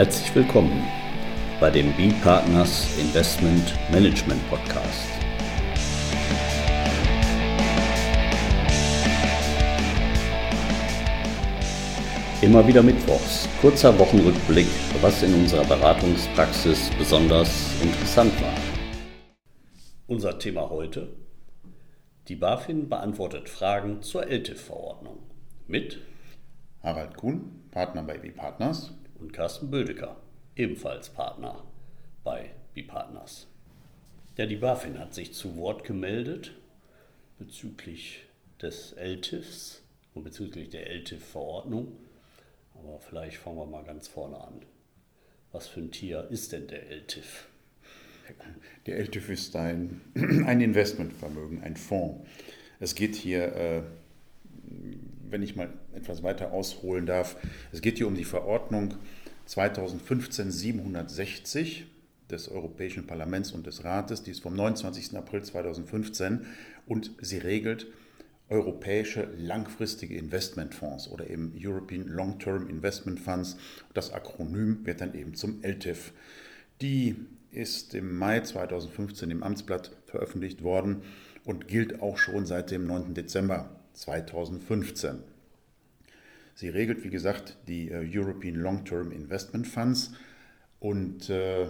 Herzlich willkommen bei dem B-Partners Investment Management Podcast. Immer wieder Mittwochs, kurzer Wochenrückblick, was in unserer Beratungspraxis besonders interessant war. Unser Thema heute. Die BaFin beantwortet Fragen zur LTIF-Verordnung mit Harald Kuhn, Partner bei B-Partners und Carsten Bödecker, ebenfalls Partner bei B-Partners. Ja, die BaFin hat sich zu Wort gemeldet bezüglich des LTIFs und bezüglich der LTIF-Verordnung. Aber vielleicht fangen wir mal ganz vorne an. Was für ein Tier ist denn der LTIF? Der LTIF ist ein, ein Investmentvermögen, ein Fonds. Es geht hier, äh, wenn ich mal etwas weiter ausholen darf, es geht hier um die Verordnung 2015-760 des Europäischen Parlaments und des Rates, die ist vom 29. April 2015 und sie regelt europäische langfristige Investmentfonds oder eben European Long-Term Investment Funds. Das Akronym wird dann eben zum LTIF. Die ist im Mai 2015 im Amtsblatt veröffentlicht worden und gilt auch schon seit dem 9. Dezember 2015. Sie regelt, wie gesagt, die äh, European Long-Term Investment Funds und äh,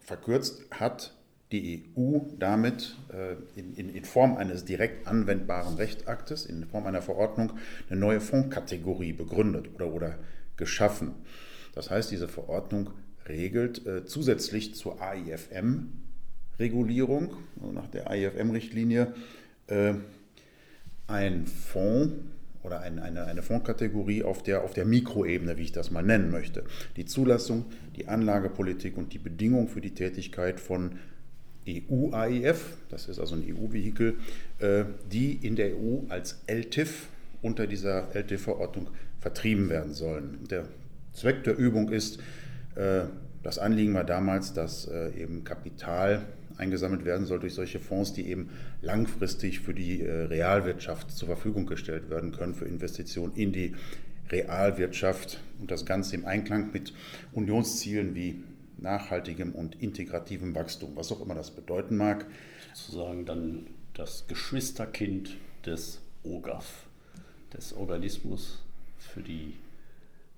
verkürzt hat die EU damit äh, in, in, in, Form eines direkt anwendbaren Rechtsaktes, in Form einer Verordnung, eine neue Fondskategorie begründet oder, oder geschaffen. Das heißt, diese Verordnung regelt äh, zusätzlich zur AIFM-Regulierung, also nach der AIFM-Richtlinie, äh, ein Fonds oder ein, eine, eine Fondskategorie auf der, auf der Mikroebene, wie ich das mal nennen möchte. Die Zulassung, die Anlagepolitik und die Bedingungen für die Tätigkeit von EU-AIF, das ist also ein EU-Vehikel, äh, die in der EU als LTIF unter dieser LTIF-Verordnung vertrieben werden sollen. Der Zweck der Übung ist, äh, das Anliegen war damals, dass äh, eben Kapital eingesammelt werden soll durch solche Fonds, die eben langfristig für die Realwirtschaft zur Verfügung gestellt werden können, für Investitionen in die Realwirtschaft und das Ganze im Einklang mit Unionszielen wie nachhaltigem und integrativem Wachstum, was auch immer das bedeuten mag. Sozusagen dann das Geschwisterkind des OGAF, des Organismus für die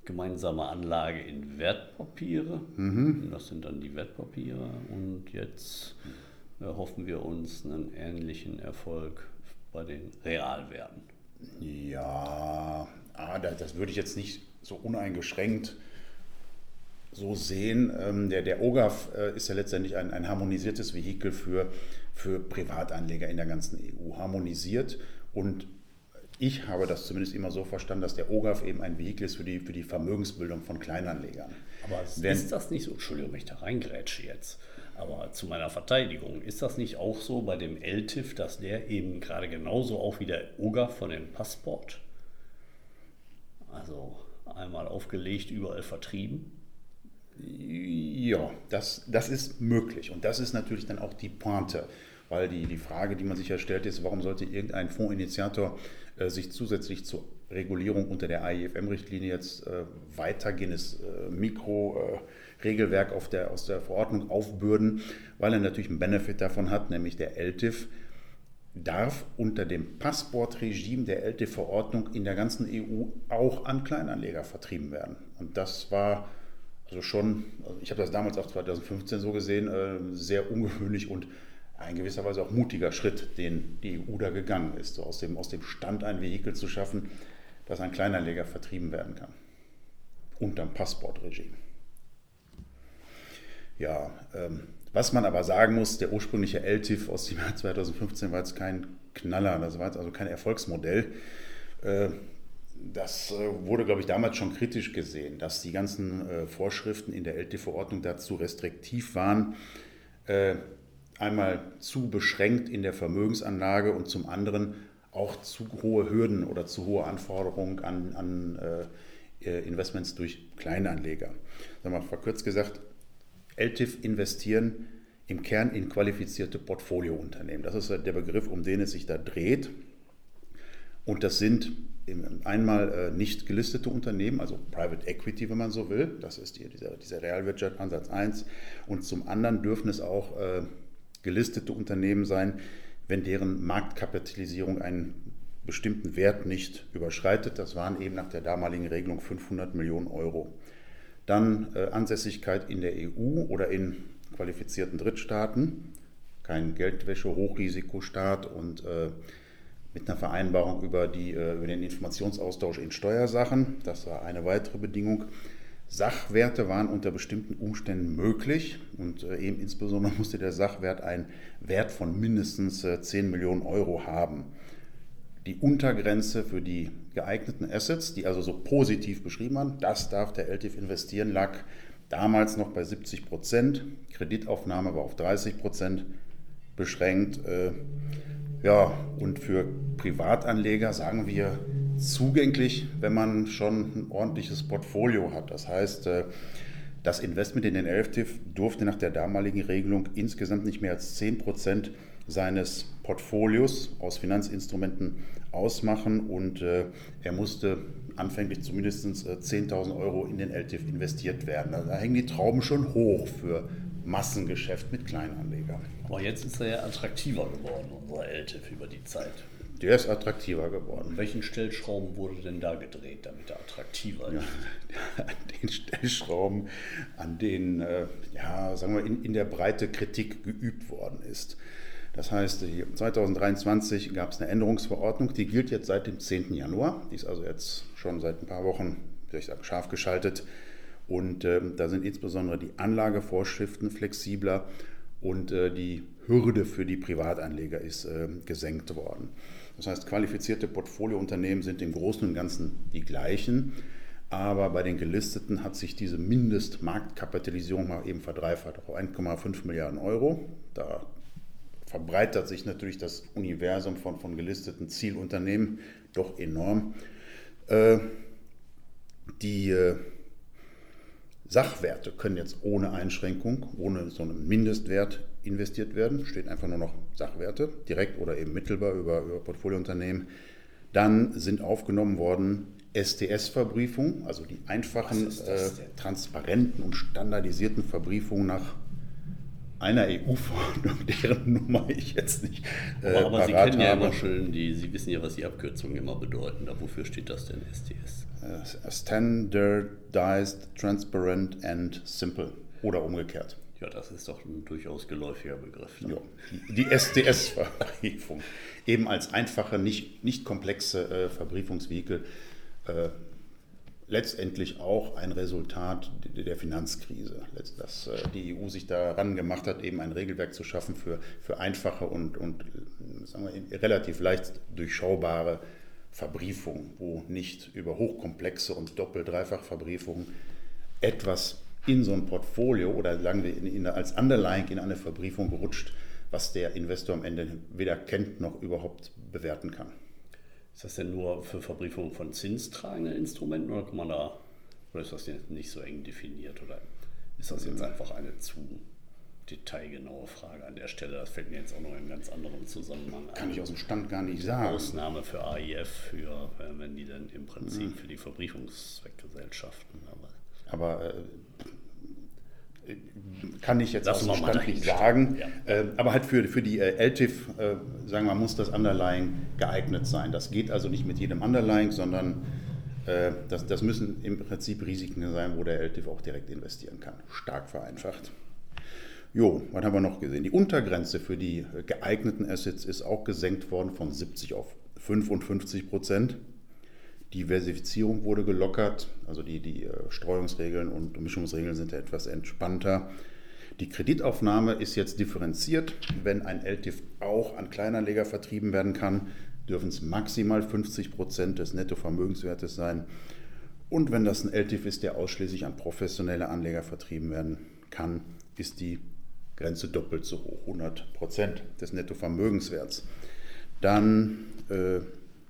gemeinsame Anlage in Wertpapiere. Mhm. Das sind dann die Wertpapiere und jetzt hoffen wir uns einen ähnlichen Erfolg bei den Realwerten. Ja, ah, das würde ich jetzt nicht so uneingeschränkt so sehen. Ähm, der, der OGAF äh, ist ja letztendlich ein, ein harmonisiertes Vehikel für, für Privatanleger in der ganzen EU. Harmonisiert und ich habe das zumindest immer so verstanden, dass der OGAF eben ein Vehikel ist für die, für die Vermögensbildung von Kleinanlegern. Aber Wenn, ist das nicht so, Entschuldigung, wenn ich da reingrätsche jetzt, aber zu meiner Verteidigung, ist das nicht auch so bei dem LTIF, dass der eben gerade genauso auch wie der OGAF von dem Passport, also einmal aufgelegt, überall vertrieben? Ja, das, das ist möglich. Und das ist natürlich dann auch die Pointe. Weil die, die Frage, die man sich ja stellt, ist, warum sollte irgendein Fondsinitiator äh, sich zusätzlich zur Regulierung unter der AIFM-Richtlinie jetzt äh, weitergehendes äh, Mikro-Regelwerk äh, aus der Verordnung aufbürden, weil er natürlich einen Benefit davon hat, nämlich der LTIF darf unter dem Passportregime der LTIF-Verordnung in der ganzen EU auch an Kleinanleger vertrieben werden. Und das war also schon, also ich habe das damals auch 2015 so gesehen, äh, sehr ungewöhnlich und ein gewisser Weise auch mutiger Schritt, den die EU da gegangen ist, so aus dem, aus dem Stand ein Vehikel zu schaffen, das ein Kleinanleger vertrieben werden kann. Unterm Passportregime. Ja, ähm, was man aber sagen muss, der ursprüngliche LTIF aus dem Jahr 2015 war jetzt kein Knaller, das war jetzt also kein Erfolgsmodell. Äh, das äh, wurde, glaube ich, damals schon kritisch gesehen, dass die ganzen äh, Vorschriften in der LT-Verordnung dazu restriktiv waren, äh, einmal zu beschränkt in der Vermögensanlage und zum anderen auch zu hohe Hürden oder zu hohe Anforderungen an, an Investments durch Kleinanleger. Sagen wir verkürzt gesagt, LTIF investieren im Kern in qualifizierte Portfoliounternehmen. Das ist der Begriff, um den es sich da dreht. Und das sind einmal äh, nicht gelistete Unternehmen, also Private Equity, wenn man so will. Das ist hier dieser, dieser Realwirtschaft 1. Und zum anderen dürfen es auch äh, gelistete Unternehmen sein, wenn deren Marktkapitalisierung einen bestimmten Wert nicht überschreitet. Das waren eben nach der damaligen Regelung 500 Millionen Euro. Dann äh, Ansässigkeit in der EU oder in qualifizierten Drittstaaten, kein Geldwäsche-Hochrisikostaat und äh, mit einer Vereinbarung über, die, äh, über den Informationsaustausch in Steuersachen. Das war eine weitere Bedingung. Sachwerte waren unter bestimmten Umständen möglich und äh, eben insbesondere musste der Sachwert einen Wert von mindestens 10 äh, Millionen Euro haben. Die Untergrenze für die geeigneten Assets, die also so positiv beschrieben waren, das darf der LTIF investieren, lag damals noch bei 70 Prozent. Kreditaufnahme war auf 30 Prozent beschränkt. Ja, und für Privatanleger sagen wir zugänglich, wenn man schon ein ordentliches Portfolio hat. Das heißt, äh, das Investment in den LFTIF durfte nach der damaligen Regelung insgesamt nicht mehr als 10 Prozent seines Portfolios aus Finanzinstrumenten ausmachen und äh, er musste anfänglich zumindest 10.000 äh, Euro in den LTIF investiert werden. Also da hängen die Trauben schon hoch für Massengeschäft mit Kleinanlegern. Aber jetzt ist er ja attraktiver geworden, unser LTIF, über die Zeit. Der ist attraktiver geworden. Welchen Stellschrauben wurde denn da gedreht, damit er attraktiver ist? Ja, an den Stellschrauben, an denen, äh, ja, sagen wir, in, in der Breite Kritik geübt worden ist. Das heißt, 2023 gab es eine Änderungsverordnung, die gilt jetzt seit dem 10. Januar. Die ist also jetzt schon seit ein paar Wochen, würde ich sagen, scharf geschaltet. Und äh, da sind insbesondere die Anlagevorschriften flexibler und äh, die Hürde für die Privatanleger ist äh, gesenkt worden. Das heißt, qualifizierte Portfoliounternehmen sind im Großen und Ganzen die gleichen. Aber bei den gelisteten hat sich diese Mindestmarktkapitalisierung mal eben verdreifacht auf 1,5 Milliarden Euro. Da verbreitert sich natürlich das Universum von, von gelisteten Zielunternehmen doch enorm. Äh, die äh, Sachwerte können jetzt ohne Einschränkung, ohne so einen Mindestwert investiert werden. Steht einfach nur noch Sachwerte, direkt oder eben mittelbar über, über Portfoliounternehmen. Dann sind aufgenommen worden STS-Verbriefungen, also die einfachen, äh, transparenten und standardisierten Verbriefungen nach einer EU-Verordnung, deren Nummer ich jetzt nicht. Äh, aber, aber Sie kennen ja immer schön, die, Sie wissen ja, was die Abkürzungen immer bedeuten. Da, wofür steht das denn, STS? Uh, standardized, Transparent and Simple. Oder umgekehrt. Ja, das ist doch ein durchaus geläufiger Begriff. Ne? Ja, die, STS-Verbriefung. Eben als einfache, nicht, nicht komplexe äh, Verbriefungsvehikel. Äh, letztendlich auch ein Resultat der Finanzkrise, dass äh, die EU sich daran gemacht hat, eben ein Regelwerk zu schaffen für, für einfache und, und sagen wir, relativ leicht durchschaubare Verbriefung, wo nicht über hochkomplexe und Doppel-Dreifach-Verbriefungen etwas in so ein Portfolio oder sagen wir in, in, als Underlying in eine Verbriefung gerutscht, was der Investor am Ende weder kennt noch überhaupt bewerten kann. Ist das denn nur für Verbriefung von zinstragenden Instrumenten oder kann man da, oder ist das jetzt nicht so eng definiert oder ist das jetzt einfach eine zu detailgenaue Frage an der Stelle? Das fällt mir jetzt auch noch in einem ganz anderen Zusammenhang an. Kann ich aus dem Stand gar nicht sagen. Ausnahme für AIF, für, äh, wenn die dann im Prinzip mhm. für die Verbriefungszweckgesellschaften. Aber, aber äh, kann ich jetzt Lassen aus dem Stand nicht sagen. Ja. Äh, aber halt für, für die äh, LTIF, äh, sagen wir, muss das Underlying geeignet sein. Das geht also nicht mit jedem Underlying, sondern äh, das, das müssen im Prinzip Risiken sein, wo der LTIF auch direkt investieren kann. Stark vereinfacht. Jo, was haben wir noch gesehen? Die Untergrenze für die geeigneten Assets ist auch gesenkt worden von 70 auf 55 Prozent. Diversifizierung wurde gelockert, also die, die äh, Streuungsregeln und Mischungsregeln sind etwas entspannter. Die Kreditaufnahme ist jetzt differenziert. Wenn ein LTIF auch an Kleinanleger vertrieben werden kann, dürfen es maximal 50 Prozent des Nettovermögenswertes sein. Und wenn das ein LTIF ist, der ausschließlich an professionelle Anleger vertrieben werden kann, ist die Grenze doppelt so hoch, 100 Prozent des Nettovermögenswerts. Dann äh,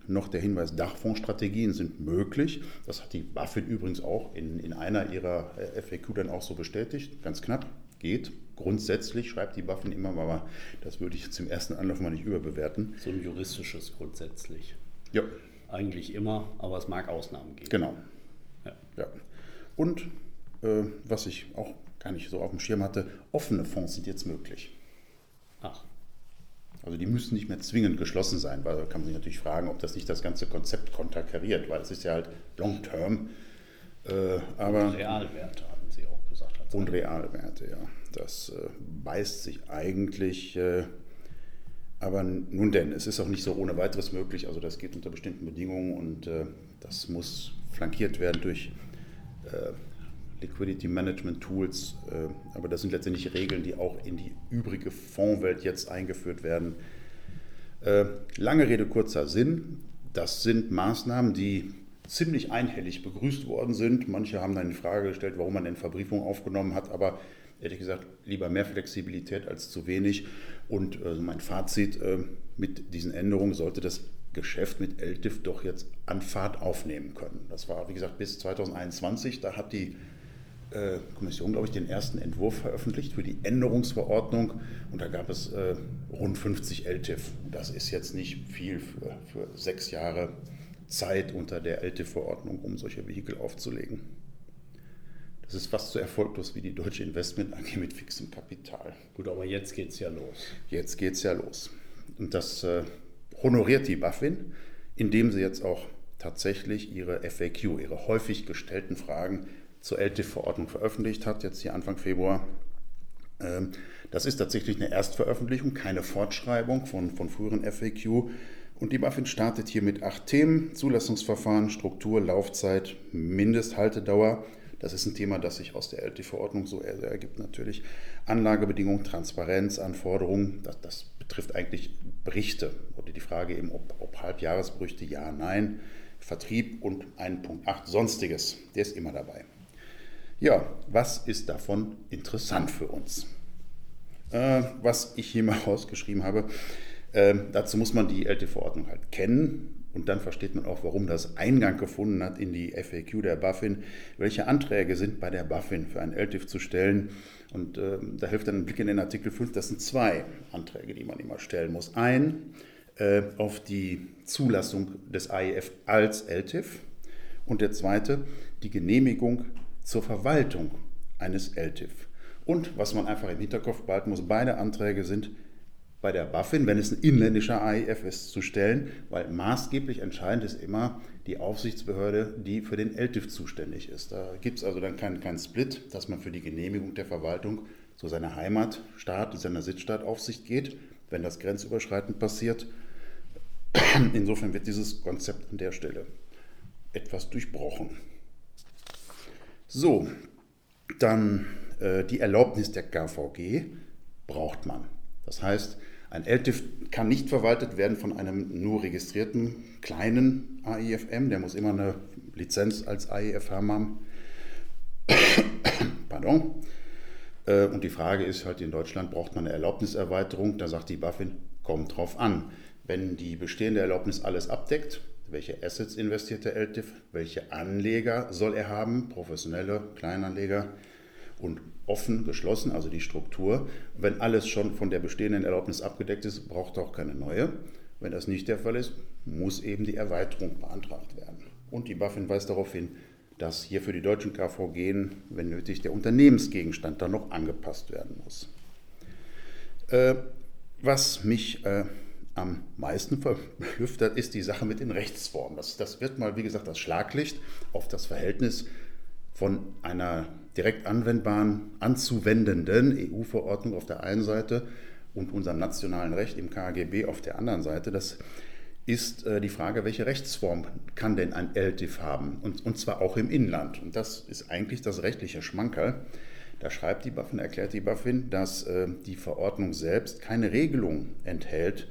noch der Hinweis, Dachfondsstrategien sind möglich. Das hat die BaFin übrigens auch in, in einer ihrer äh, FAQ dann auch so bestätigt. Ganz knapp, geht. Grundsätzlich schreibt die BaFin immer, aber das würde ich jetzt im ersten Anlauf mal nicht überbewerten. So ein juristisches grundsätzlich. Ja. Eigentlich immer, aber es mag Ausnahmen geben. Genau. Ja. ja. Und äh, was ich auch gar nicht so auf dem Schirm hatte, offene Fonds sind jetzt möglich. Ach. Also die müssen nicht mehr zwingend geschlossen sein, weil da kann man sich natürlich fragen, ob das nicht das ganze Konzept konterkariert, weil es ist ja halt long-term. Äh, aber und Realwerte hatten Sie auch gesagt. Und Realwerte, ja. Das äh, beißt sich eigentlich. Äh, aber nun denn, es ist auch nicht so ohne weiteres möglich. Also das geht unter bestimmten Bedingungen und äh, das muss flankiert werden durch äh, Liquidity Management Tools. Äh, aber das sind letztendlich Regeln, die auch in die übrige Fondswelt jetzt eingeführt werden. Äh, lange Rede, kurzer Sinn. Das sind Maßnahmen, die ziemlich einhellig begrüßt worden sind. Manche haben dann die Frage gestellt, warum man denn Verbriefung aufgenommen hat, aber ehrlich gesagt lieber mehr Flexibilität als zu wenig. Und äh, mein Fazit mit diesen Änderungen sollte das Geschäft mit LTIF doch jetzt an Fahrt aufnehmen können. Das war, wie gesagt, bis 2021. Da hat die äh, Kommission, glaube ich, den ersten Entwurf veröffentlicht für die Änderungsverordnung und da gab es äh, rund 50 LTIF. Das ist jetzt nicht viel für, für sechs Jahre Zeit unter der LTIF-Verordnung, um solche Vehikel aufzulegen. Das ist fast so erfolglos wie die Deutsche Investment AG mit fixem Kapital. Gut, aber jetzt geht es ja los. Jetzt geht es ja los. Und das äh, honoriert die BaFin, indem sie jetzt auch tatsächlich ihre FAQ, ihre häufig gestellten Fragen zur LTIF-Verordnung veröffentlicht hat, jetzt hier Anfang Februar. Ähm, das ist tatsächlich eine Erstveröffentlichung, keine Fortschreibung von, von früheren FAQ. Und die BaFin startet hier mit acht Themen: Zulassungsverfahren, Struktur, Laufzeit, Mindesthaltedauer. Das ist ein Thema, das sich aus der LT-Verordnung so ergibt natürlich. Anlagebedingungen, Transparenzanforderungen, das, das betrifft eigentlich Berichte oder die Frage eben, ob, ob Halbjahresberichte, ja, nein. Vertrieb und 1.8 Sonstiges, der ist immer dabei. Ja, was ist davon interessant für uns? Äh, was ich hier mal rausgeschrieben habe, äh, dazu muss man die LT-Verordnung halt kennen und dann versteht man auch, warum das Eingang gefunden hat in die FAQ der BaFin. Welche Anträge sind bei der BaFin für ein LTIF zu stellen? Und äh, da hilft dann ein Blick in den Artikel 5. Das sind zwei Anträge, die man immer stellen muss. Ein äh, auf die Zulassung des AIF als LTIF und der zweite die Genehmigung zur Verwaltung eines LTIF. Und was man einfach im Hinterkopf behalten muss, beide Anträge sind bei der BaFin, wenn es ein inländischer AIF ist, zu stellen, weil maßgeblich entscheidend ist immer die Aufsichtsbehörde, die für den LTIF zuständig ist. Da gibt es also dann keinen kein Split, dass man für die Genehmigung der Verwaltung zu seiner Heimatstaat, seiner Sitzstaataufsicht geht, wenn das grenzüberschreitend passiert. Insofern wird dieses Konzept an der Stelle etwas durchbrochen. So, dann äh, die Erlaubnis der KVG braucht man. Das heißt, ein LTIF kann nicht verwaltet werden von einem nur registrierten kleinen AIFM, der muss immer eine Lizenz als AIF haben. Pardon. Äh, und die Frage ist halt, in Deutschland braucht man eine Erlaubniserweiterung. Da sagt die BaFin, kommt drauf an. Wenn die bestehende Erlaubnis alles abdeckt, welche Assets investiert der LTIF, welche Anleger soll er haben, professionelle Kleinanleger und offen, geschlossen, also die Struktur. Wenn alles schon von der bestehenden Erlaubnis abgedeckt ist, braucht er auch keine neue. Wenn das nicht der Fall ist, muss eben die Erweiterung beantragt werden. Und die BaFin weist darauf hin, dass hier für die deutschen KVG, wenn nötig, der Unternehmensgegenstand dann noch angepasst werden muss. Äh, was mich äh, am meisten verblüfft hat, ist die Sache mit den Rechtsformen. Das, das wird mal, wie gesagt, das Schlaglicht auf das Verhältnis von einer direkt anwendbaren, anzuwendenden EU-Verordnung auf der einen Seite und unserem nationalen Recht im KGB auf der anderen Seite. Das ist äh, die Frage, welche Rechtsform kann denn ein LTIF haben? Und, und zwar auch im Inland. Und das ist eigentlich das rechtliche Schmankerl. Da schreibt die BaFin, erklärt die BaFin, dass äh, die Verordnung selbst keine Regelung enthält,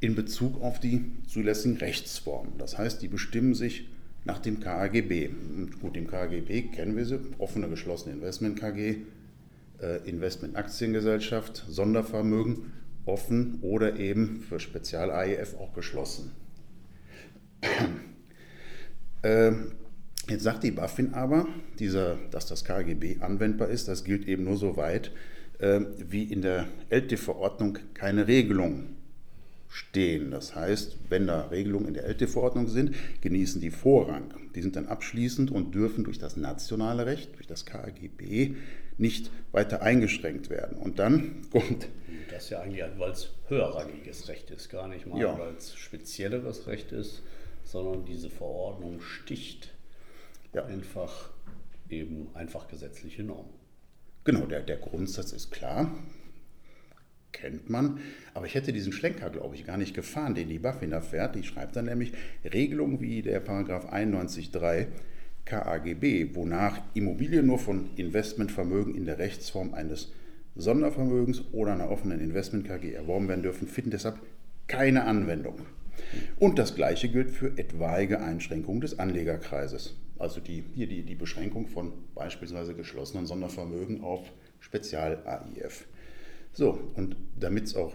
in Bezug auf die zulässigen Rechtsformen. Das heißt, die bestimmen sich nach dem KAGB. Und gut, im KAGB kennen wir sie, offene geschlossene Investment KG, äh, Investment Aktiengesellschaft, Sondervermögen, offen oder eben für Spezial-AIF auch geschlossen. äh, jetzt sagt die BaFin aber, dieser, dass das KGB anwendbar ist, das gilt eben nur so weit, äh, wie in der LT-Verordnung keine Regelung stehen. Das heißt, wenn da Regelungen in der LT-Verordnung sind, genießen die Vorrang. Die sind dann abschließend und dürfen durch das nationale Recht, durch das KGB, nicht weiter eingeschränkt werden. Und dann kommt. Das ja eigentlich, weil es höherrangiges Recht ist, gar nicht mal, ja. weil es spezielleres Recht ist, sondern diese Verordnung sticht ja. einfach eben einfach gesetzliche Normen. Genau, der, der Grundsatz ist klar kennt man. Aber ich hätte diesen Schlenker, glaube ich, gar nicht gefahren, den die BaFin da fährt. Die schreibt dann nämlich Regelungen wie der Paragraph 91.3 KAGB, wonach Immobilien nur von Investmentvermögen in der Rechtsform eines Sondervermögens oder einer offenen Investment-KG erworben werden dürfen, finden deshalb keine Anwendung. Und das Gleiche gilt für etwaige Einschränkungen des Anlegerkreises. Also die, hier die, die Beschränkung von beispielsweise geschlossenen Sondervermögen auf Spezial-AIF. So, und damit es auch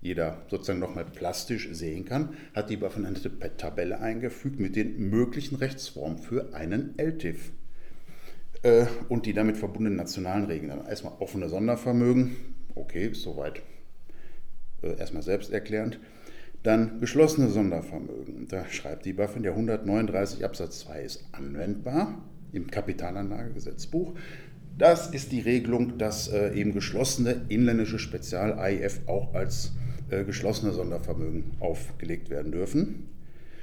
jeder sozusagen nochmal plastisch sehen kann, hat die BaFin eine Tabelle eingefügt mit den möglichen Rechtsformen für einen LTIF äh, und die damit verbundenen nationalen Regeln. Erstmal offene Sondervermögen, okay, soweit äh, erstmal selbsterklärend. Dann geschlossene Sondervermögen. Da schreibt die BaFin, der 139 Absatz 2 ist anwendbar im Kapitalanlagegesetzbuch. Das ist die Regelung, dass äh, eben geschlossene inländische Spezial-AIF auch als äh, geschlossene Sondervermögen aufgelegt werden dürfen.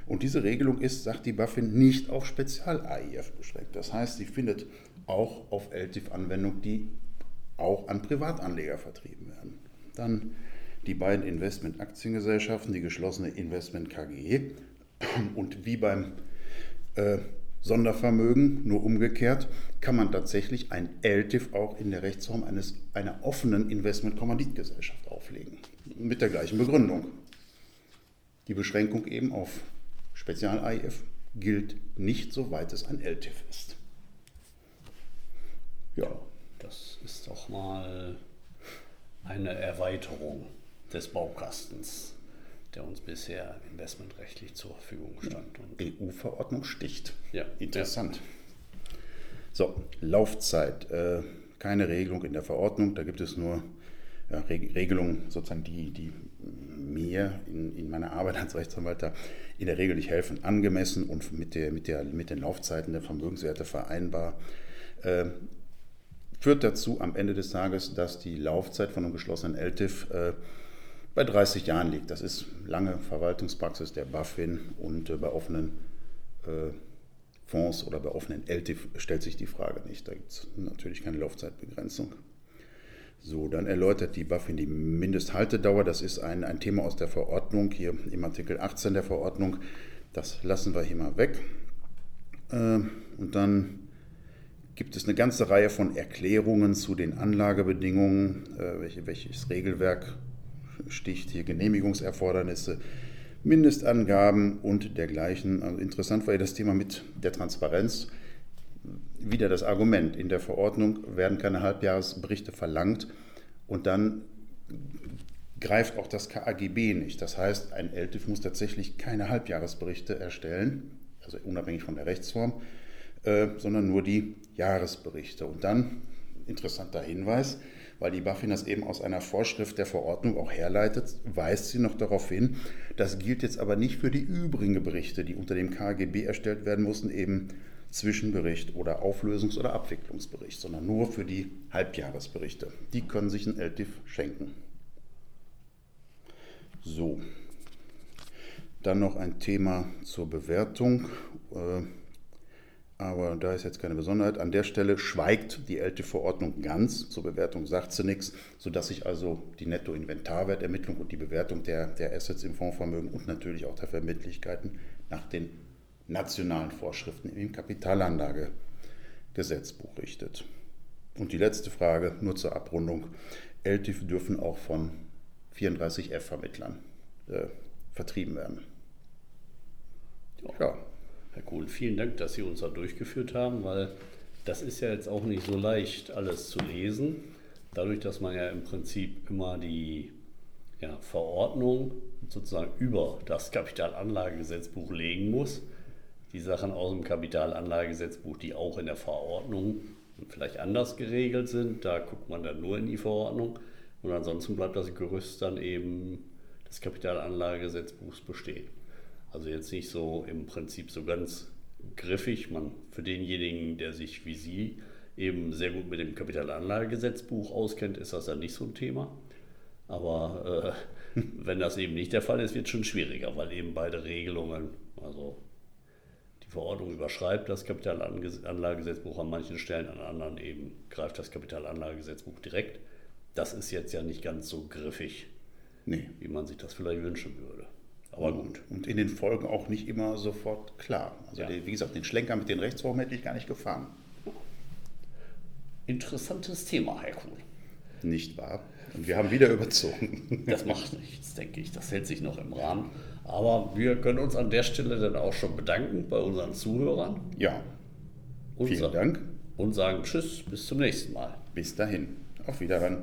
Und diese Regelung ist, sagt die BaFin, nicht auf Spezial-AIF beschränkt. Das heißt, sie findet auch auf LTIF-Anwendung, die auch an Privatanleger vertrieben werden. Dann die beiden Investment-Aktiengesellschaften, die geschlossene Investment KG und wie beim äh, Sondervermögen, nur umgekehrt, kann man tatsächlich ein LTIF auch in der Rechtsform eines, einer offenen Investmentkommanditgesellschaft auflegen. Mit der gleichen Begründung. Die Beschränkung eben auf Spezial-AIF gilt nicht, soweit es ein LTIF ist. Ja, das ist doch mal eine Erweiterung des Baukastens der uns bisher investmentrechtlich zur Verfügung stand. EU-Verordnung sticht. Ja. Interessant. Ja. So, Laufzeit. Äh, keine Regelung in der Verordnung, da gibt es nur ja, Regelungen, sozusagen, die, die mir in, in, meiner Arbeit als Rechtsanwalt in der Regel nicht helfen, angemessen und mit, der, mit, der, mit den Laufzeiten der Vermögenswerte vereinbar. Äh, führt dazu am Ende des Tages, dass die Laufzeit von einem geschlossenen LTIF äh, bei 30 Jahren liegt. Das ist lange Verwaltungspraxis der BaFin und äh, bei offenen äh, Fonds oder bei offenen LTIF stellt sich die Frage nicht. Da gibt es natürlich keine Laufzeitbegrenzung. So, dann erläutert die BaFin die Mindesthaltedauer. Das ist ein, ein Thema aus der Verordnung, hier im Artikel 18 der Verordnung. Das lassen wir hier mal weg. Äh, und dann gibt es eine ganze Reihe von Erklärungen zu den Anlagebedingungen, äh, welches Regelwerk sticht hier Genehmigungserfordernisse, Mindestangaben und dergleichen. Also interessant war ja das Thema mit der Transparenz. Wieder das Argument, in der Verordnung werden keine Halbjahresberichte verlangt und dann greift auch das KAGB nicht. Das heißt, ein LTIF muss tatsächlich keine Halbjahresberichte erstellen, also unabhängig von der Rechtsform, äh, sondern nur die Jahresberichte. Und dann, interessanter Hinweis, weil die BaFin das eben aus einer Vorschrift der Verordnung auch herleitet, weist sie noch darauf hin, das gilt jetzt aber nicht für die übrigen Berichte, die unter dem KGB erstellt werden mussten, eben Zwischenbericht oder Auflösungs- oder Abwicklungsbericht, sondern nur für die Halbjahresberichte. Die können sich ein LTIF schenken. So, dann noch ein Thema zur Bewertung. Äh, aber da ist jetzt keine Besonderheit. An der Stelle schweigt die LT-Verordnung ganz. Zur Bewertung sagt sie nichts, sodass sich also die Nettoinventarwertermittlung und die Bewertung der, der Assets im Fondsvermögen und natürlich auch der Verbindlichkeiten nach den nationalen Vorschriften im Kapitalanlagegesetzbuch richtet. Und die letzte Frage, nur zur Abrundung. LTIF dürfen auch von 34F-Vermittlern äh, vertrieben werden. Ja. Herr Kohl, vielen Dank, dass Sie uns da durchgeführt haben, weil das ist ja jetzt auch nicht so leicht, alles zu lesen. Dadurch, dass man ja im Prinzip immer die ja, Verordnung sozusagen über das Kapitalanlagegesetzbuch legen muss. Die Sachen aus dem Kapitalanlagegesetzbuch, die auch in der Verordnung vielleicht anders geregelt sind, da guckt man dann nur in die Verordnung. Und ansonsten bleibt das Gerüst dann eben des Kapitalanlagegesetzbuchs bestehen. Also jetzt nicht so im Prinzip so ganz griffig. Man, für denjenigen, der sich wie Sie eben sehr gut mit dem Kapitalanlagegesetzbuch auskennt, ist das dann nicht so ein Thema. Aber äh, wenn das eben nicht der Fall ist, wird es schon schwieriger, weil eben beide Regelungen, also die Verordnung überschreibt das Kapitalanlagegesetzbuch an manchen Stellen, an anderen eben greift das Kapitalanlagegesetzbuch direkt. Das ist jetzt ja nicht ganz so griffig, nee. wie man sich das vielleicht wünschen würde. Aber gut. Und in den Folgen auch nicht immer sofort klar. Also ja. wie gesagt, den Schlenker mit den Rechtsformen hätte ich gar nicht gefahren. Interessantes Thema, Herr Kuhn. Nicht wahr? Und wir haben wieder überzogen. Das macht nichts, denke ich. Das hält sich noch im Rahmen. Aber wir können uns an der Stelle dann auch schon bedanken bei unseren Zuhörern. Ja. Vielen Dank. Und sagen Tschüss, bis zum nächsten Mal. Bis dahin. Auf Wiederhören.